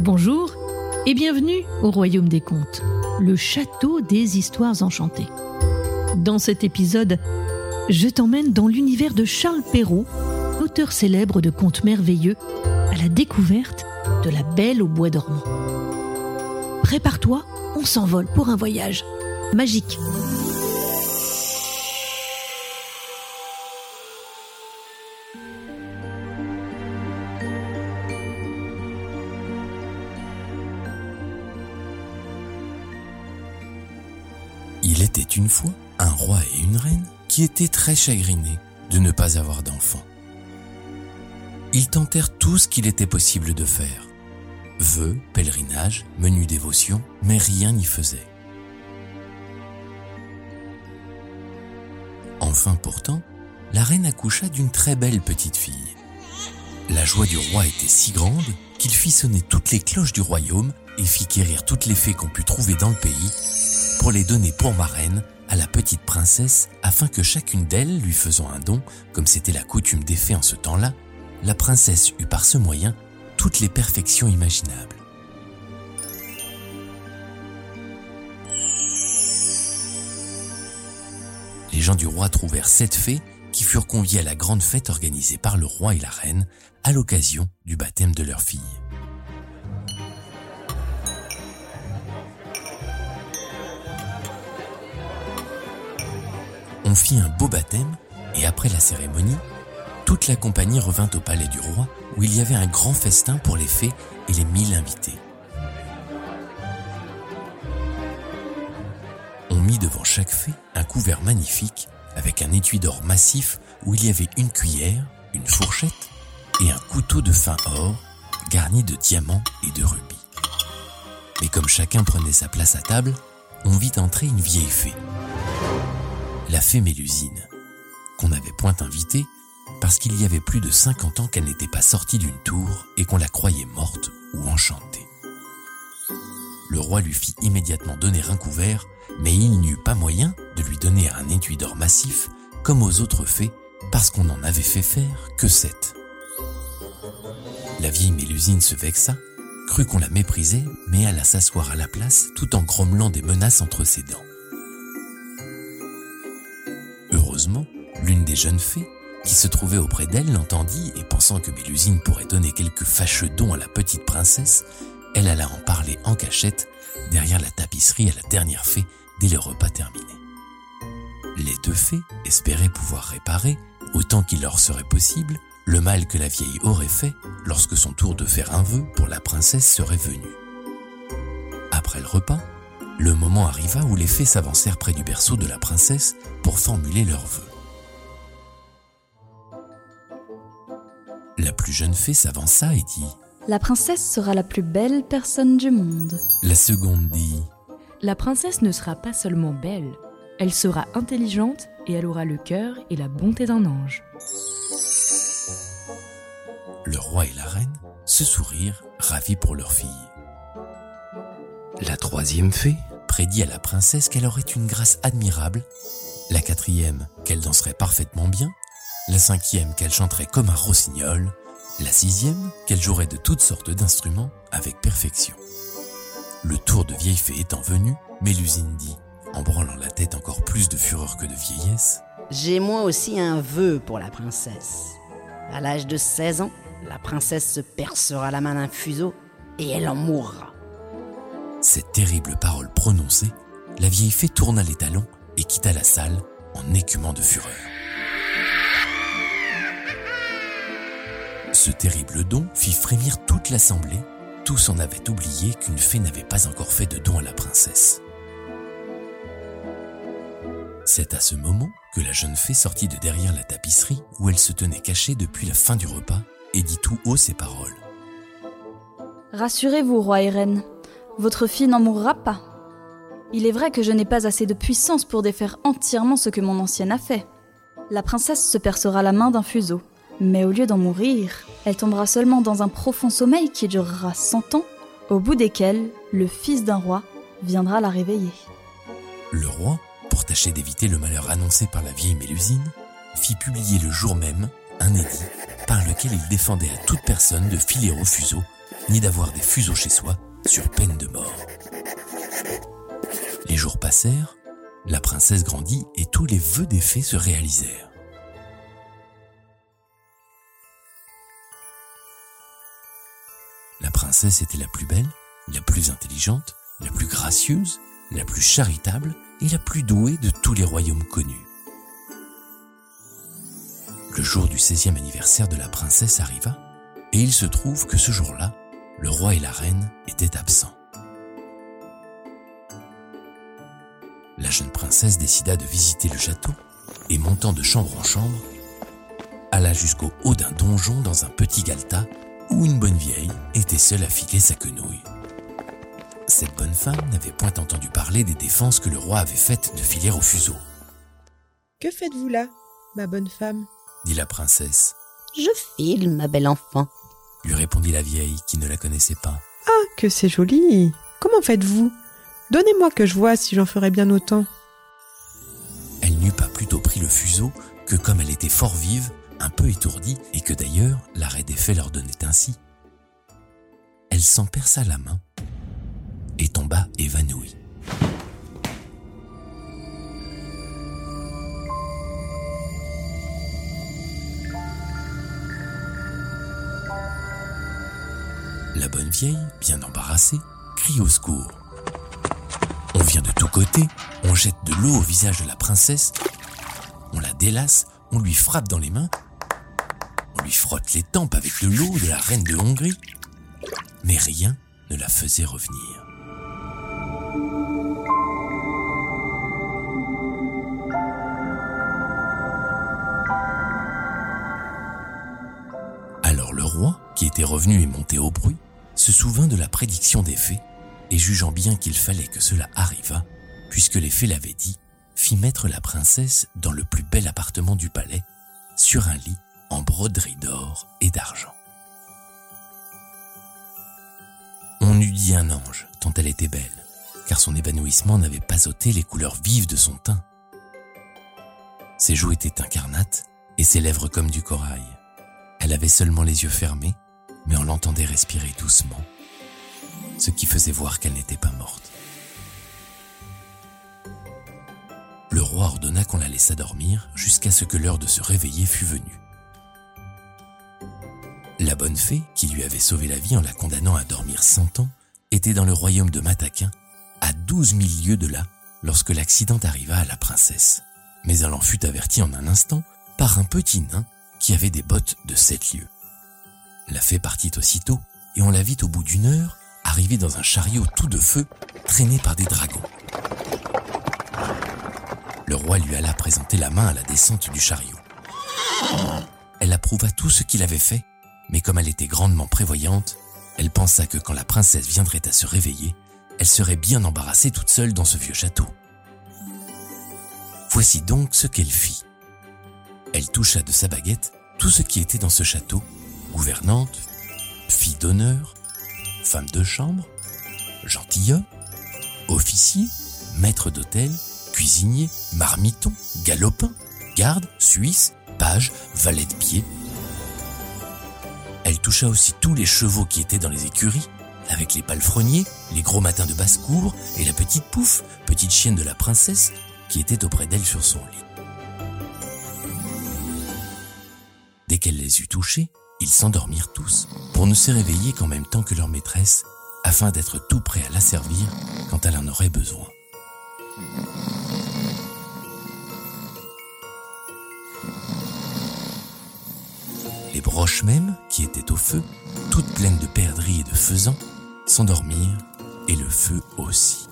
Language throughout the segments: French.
Bonjour et bienvenue au Royaume des Contes, le château des histoires enchantées. Dans cet épisode, je t'emmène dans l'univers de Charles Perrault, auteur célèbre de contes merveilleux, à la découverte de la Belle au bois dormant. Prépare-toi, on s'envole pour un voyage magique. Il était une fois un roi et une reine qui étaient très chagrinés de ne pas avoir d'enfants. Ils tentèrent tout ce qu'il était possible de faire. Vœux, pèlerinage, menus dévotion, mais rien n'y faisait. Enfin pourtant, la reine accoucha d'une très belle petite fille. La joie du roi était si grande qu'il fit sonner toutes les cloches du royaume et fit quérir toutes les fées qu'on put trouver dans le pays pour les donner pour marraine à la petite princesse afin que chacune d'elles, lui faisant un don, comme c'était la coutume des fées en ce temps-là, la princesse eut par ce moyen toutes les perfections imaginables. Les gens du roi trouvèrent sept fées qui furent conviées à la grande fête organisée par le roi et la reine à l'occasion du baptême de leur fille. On fit un beau baptême et après la cérémonie, toute la compagnie revint au palais du roi où il y avait un grand festin pour les fées et les mille invités. On mit devant chaque fée un couvert magnifique avec un étui d'or massif où il y avait une cuillère, une fourchette et un couteau de fin or garni de diamants et de rubis. Mais comme chacun prenait sa place à table, on vit entrer une vieille fée, la fée Mélusine, qu'on n'avait point invitée parce qu'il y avait plus de 50 ans qu'elle n'était pas sortie d'une tour et qu'on la croyait morte ou enchantée. Le roi lui fit immédiatement donner un couvert, mais il n'eut pas moyen de lui donner un étui d'or massif comme aux autres fées parce qu'on n'en avait fait faire que sept. La vieille Mélusine se vexa, crut qu'on la méprisait, mais alla s'asseoir à la place tout en grommelant des menaces entre ses dents. L'une des jeunes fées, qui se trouvait auprès d'elle, l'entendit et pensant que Mélusine pourrait donner quelques fâcheux dons à la petite princesse, elle alla en parler en cachette derrière la tapisserie à la dernière fée dès le repas terminé. Les deux fées espéraient pouvoir réparer, autant qu'il leur serait possible, le mal que la vieille aurait fait lorsque son tour de faire un vœu pour la princesse serait venu. Après le repas, le moment arriva où les fées s'avancèrent près du berceau de la princesse pour formuler leurs vœux. La plus jeune fée s'avança et dit La princesse sera la plus belle personne du monde. La seconde dit La princesse ne sera pas seulement belle, elle sera intelligente et elle aura le cœur et la bonté d'un ange. Le roi et la reine se sourirent, ravis pour leur fille. La troisième fée prédit à la princesse qu'elle aurait une grâce admirable, la quatrième qu'elle danserait parfaitement bien, la cinquième qu'elle chanterait comme un rossignol, la sixième qu'elle jouerait de toutes sortes d'instruments avec perfection. Le tour de vieille fée étant venu, Mélusine dit, en branlant la tête encore plus de fureur que de vieillesse, J'ai moi aussi un vœu pour la princesse. À l'âge de 16 ans, la princesse se percera la main d'un fuseau et elle en mourra. Cette terrible parole prononcée, la vieille fée tourna les talons et quitta la salle en écumant de fureur. Ce terrible don fit frémir toute l'assemblée. Tous en avaient oublié qu'une fée n'avait pas encore fait de don à la princesse. C'est à ce moment que la jeune fée sortit de derrière la tapisserie où elle se tenait cachée depuis la fin du repas et dit tout haut ces paroles. Rassurez-vous, roi et reine, votre fille n'en mourra pas. Il est vrai que je n'ai pas assez de puissance pour défaire entièrement ce que mon ancienne a fait. La princesse se percera la main d'un fuseau, mais au lieu d'en mourir, elle tombera seulement dans un profond sommeil qui durera cent ans, au bout desquels le fils d'un roi viendra la réveiller. Le roi, pour tâcher d'éviter le malheur annoncé par la vieille Mélusine, fit publier le jour même un édit par lequel il défendait à toute personne de filer au fuseau ni d'avoir des fuseaux chez soi sur peine de mort. Les jours passèrent, la princesse grandit et tous les vœux des fées se réalisèrent. La princesse était la plus belle, la plus intelligente, la plus gracieuse, la plus charitable et la plus douée de tous les royaumes connus. Le jour du 16e anniversaire de la princesse arriva, et il se trouve que ce jour-là, le roi et la reine étaient absents. La jeune princesse décida de visiter le château et montant de chambre en chambre, alla jusqu'au haut d'un donjon dans un petit galetas où une bonne vieille était seule à filer sa quenouille. Cette bonne femme n'avait point entendu parler des défenses que le roi avait faites de filer au fuseau. Que faites-vous là, ma bonne femme? dit la princesse. Je file, ma belle enfant, lui répondit la vieille qui ne la connaissait pas. Ah, que c'est joli Comment faites-vous? Donnez-moi que je vois si j'en ferai bien autant. Elle n'eut pas plutôt pris le fuseau que comme elle était fort vive, un peu étourdie, et que d'ailleurs l'arrêt des faits leur donnait ainsi. Elle s'en perça la main et tomba évanouie. La bonne vieille, bien embarrassée, crie au secours. On vient de tous côtés, on jette de l'eau au visage de la princesse, on la délace, on lui frappe dans les mains, on lui frotte les tempes avec de l'eau de la reine de Hongrie, mais rien ne la faisait revenir. Alors le roi, qui était revenu et monté au bruit, se souvint de la prédiction des fées, et jugeant bien qu'il fallait que cela arrivât, puisque les fées l'avaient dit, fit mettre la princesse dans le plus bel appartement du palais, sur un lit en broderie d'or et d'argent. On eût dit un ange, tant elle était belle, car son évanouissement n'avait pas ôté les couleurs vives de son teint. Ses joues étaient incarnates et ses lèvres comme du corail. Elle avait seulement les yeux fermés, mais on l'entendait respirer doucement, ce qui faisait voir qu'elle n'était pas morte. Le roi ordonna qu'on la laissât dormir jusqu'à ce que l'heure de se réveiller fût venue. La bonne fée, qui lui avait sauvé la vie en la condamnant à dormir cent ans, était dans le royaume de Mataquin, à douze mille lieues de là, lorsque l'accident arriva à la princesse. Mais elle en fut avertie en un instant par un petit nain qui avait des bottes de sept lieues. La fée partit aussitôt, et on la vit au bout d'une heure arriver dans un chariot tout de feu, traîné par des dragons. Le roi lui alla présenter la main à la descente du chariot. Elle approuva tout ce qu'il avait fait, mais comme elle était grandement prévoyante, elle pensa que quand la princesse viendrait à se réveiller, elle serait bien embarrassée toute seule dans ce vieux château. Voici donc ce qu'elle fit. Elle toucha de sa baguette tout ce qui était dans ce château, gouvernante, fille d'honneur, femme de chambre, gentilhomme, officier, maître d'hôtel, cuisinier, marmiton, galopin, garde, suisse, page, valet de pied. Elle toucha aussi tous les chevaux qui étaient dans les écuries, avec les palefreniers, les gros matins de basse-cour et la petite pouffe, petite chienne de la princesse, qui était auprès d'elle sur son lit. Dès qu'elle les eut touchés, ils s'endormirent tous, pour ne se réveiller qu'en même temps que leur maîtresse, afin d'être tout prêts à la servir quand elle en aurait besoin. Les broches mêmes, qui étaient au feu, toutes pleines de perdrix et de faisans, s'endormirent, et le feu aussi.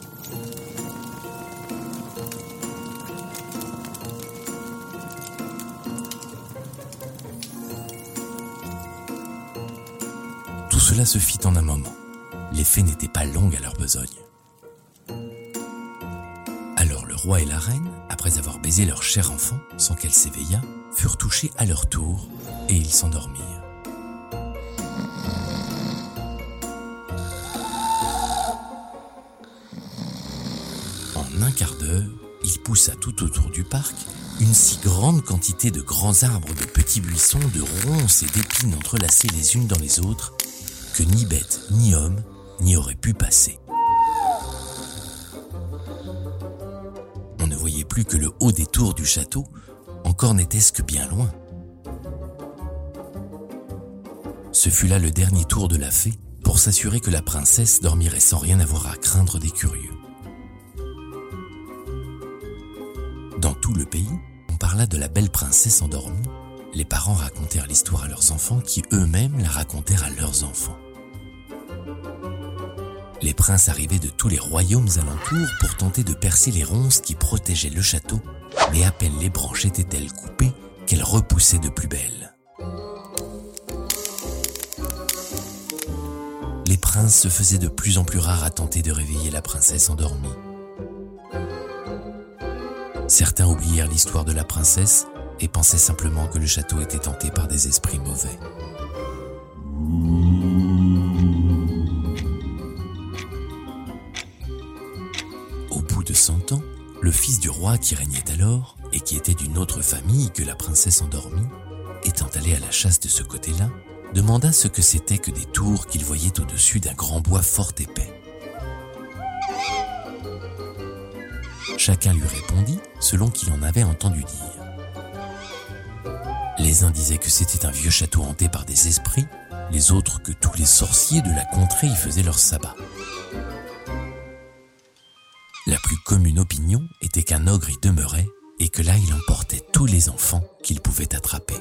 Cela se fit en un moment. Les fées n'étaient pas longues à leur besogne. Alors le roi et la reine, après avoir baisé leur cher enfant sans qu'elle s'éveillât, furent touchés à leur tour et ils s'endormirent. En un quart d'heure, il poussa tout autour du parc une si grande quantité de grands arbres, de petits buissons, de ronces et d'épines entrelacées les unes dans les autres, que ni bête ni homme n'y aurait pu passer. On ne voyait plus que le haut des tours du château, encore n'était-ce que bien loin. Ce fut là le dernier tour de la fée pour s'assurer que la princesse dormirait sans rien avoir à craindre des curieux. Dans tout le pays, on parla de la belle princesse endormie. Les parents racontèrent l'histoire à leurs enfants qui eux-mêmes la racontèrent à leurs enfants. Les princes arrivaient de tous les royaumes alentours pour tenter de percer les ronces qui protégeaient le château, mais à peine les branches étaient-elles coupées qu'elles repoussaient de plus belle. Les princes se faisaient de plus en plus rares à tenter de réveiller la princesse endormie. Certains oublièrent l'histoire de la princesse et pensaient simplement que le château était hanté par des esprits mauvais. Le fils du roi qui régnait alors, et qui était d'une autre famille que la princesse endormie, étant allé à la chasse de ce côté-là, demanda ce que c'était que des tours qu'il voyait au-dessus d'un grand bois fort épais. Chacun lui répondit selon qu'il en avait entendu dire. Les uns disaient que c'était un vieux château hanté par des esprits, les autres que tous les sorciers de la contrée y faisaient leur sabbat. Commune opinion était qu'un ogre y demeurait et que là il emportait tous les enfants qu'il pouvait attraper.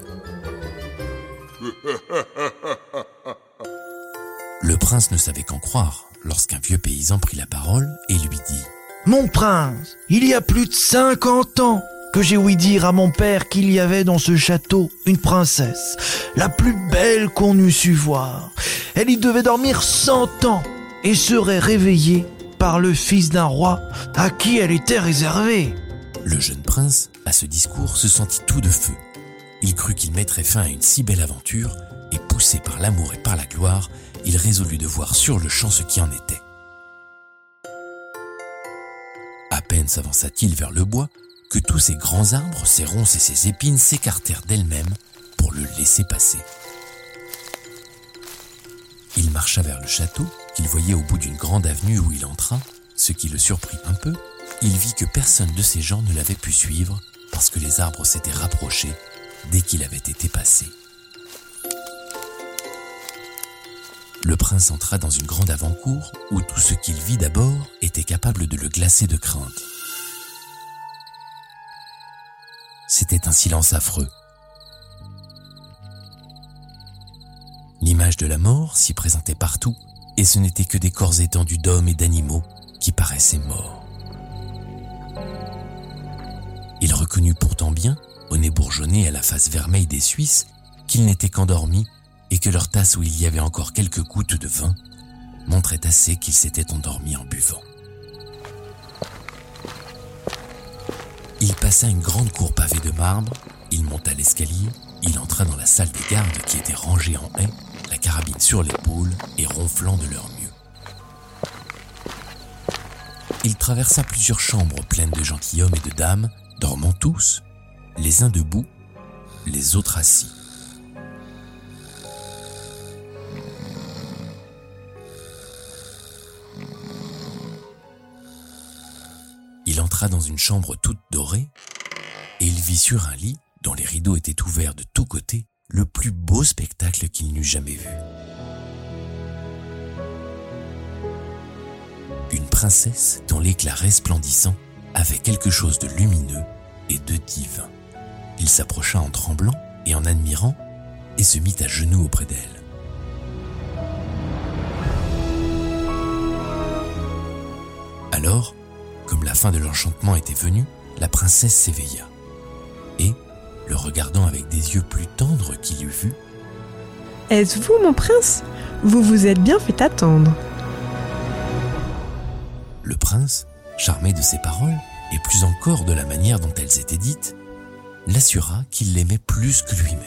Le prince ne savait qu'en croire lorsqu'un vieux paysan prit la parole et lui dit Mon prince, il y a plus de cinquante ans que j'ai ouï dire à mon père qu'il y avait dans ce château une princesse, la plus belle qu'on eût su voir. Elle y devait dormir cent ans et serait réveillée le fils d'un roi à qui elle était réservée. Le jeune prince, à ce discours, se sentit tout de feu. Il crut qu'il mettrait fin à une si belle aventure, et poussé par l'amour et par la gloire, il résolut de voir sur le champ ce qui en était. À peine s'avança-t-il vers le bois que tous ces grands arbres, ces ronces et ces épines s'écartèrent d'elles-mêmes pour le laisser passer. Il marcha vers le château, qu'il voyait au bout d'une grande avenue où il entra, ce qui le surprit un peu, il vit que personne de ces gens ne l'avait pu suivre parce que les arbres s'étaient rapprochés dès qu'il avait été passé. Le prince entra dans une grande avant-cour où tout ce qu'il vit d'abord était capable de le glacer de crainte. C'était un silence affreux. L'image de la mort s'y présentait partout, et ce n'étaient que des corps étendus d'hommes et d'animaux qui paraissaient morts. Il reconnut pourtant bien, au nez bourgeonné et à la face vermeille des Suisses, qu'ils n'étaient qu'endormis et que leur tasse où il y avait encore quelques gouttes de vin montrait assez qu'ils s'étaient endormis en buvant. Il passa une grande cour pavée de marbre, il monta l'escalier, il entra dans la salle des gardes qui était rangée en haie, la carabine sur l'épaule et ronflant de leur mieux. Il traversa plusieurs chambres pleines de gentilshommes et de dames, dormant tous, les uns debout, les autres assis. Il entra dans une chambre toute dorée et il vit sur un lit, dont les rideaux étaient ouverts de tous côtés, le plus beau spectacle qu'il n'eût jamais vu. Une princesse dont l'éclat resplendissant avait quelque chose de lumineux et de divin. Il s'approcha en tremblant et en admirant et se mit à genoux auprès d'elle. Alors, comme la fin de l'enchantement était venue, la princesse s'éveilla. Et, le regardant avec des yeux plus tendres qu'il eût vu, Est-ce vous, mon prince? Vous vous êtes bien fait attendre. le prince, charmé de ces paroles, et plus encore de la manière dont elles étaient dites, l'assura qu'il l'aimait plus que lui-même.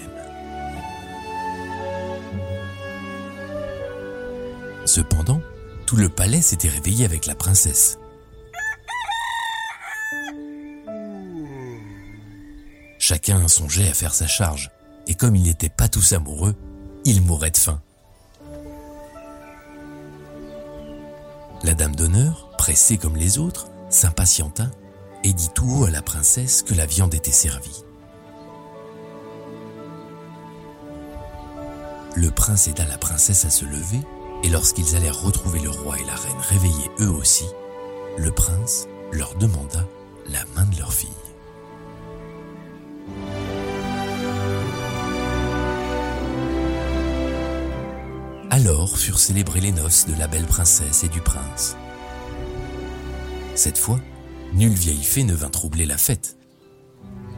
Cependant, tout le palais s'était réveillé avec la princesse. Chacun songeait à faire sa charge, et comme ils n'étaient pas tous amoureux, ils mouraient de faim. La dame d'honneur, pressée comme les autres, s'impatienta et dit tout haut à la princesse que la viande était servie. Le prince aida la princesse à se lever, et lorsqu'ils allèrent retrouver le roi et la reine réveillés eux aussi, le prince leur demanda la main de leur fille. Alors furent célébrées les noces de la belle princesse et du prince. Cette fois, nulle vieille fée ne vint troubler la fête.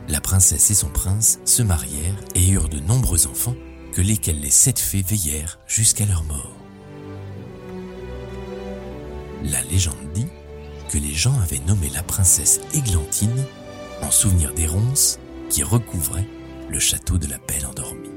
La princesse et son prince se marièrent et eurent de nombreux enfants, que lesquels les sept fées veillèrent jusqu'à leur mort. La légende dit que les gens avaient nommé la princesse Églantine en souvenir des ronces qui recouvraient le château de la Belle Endormie.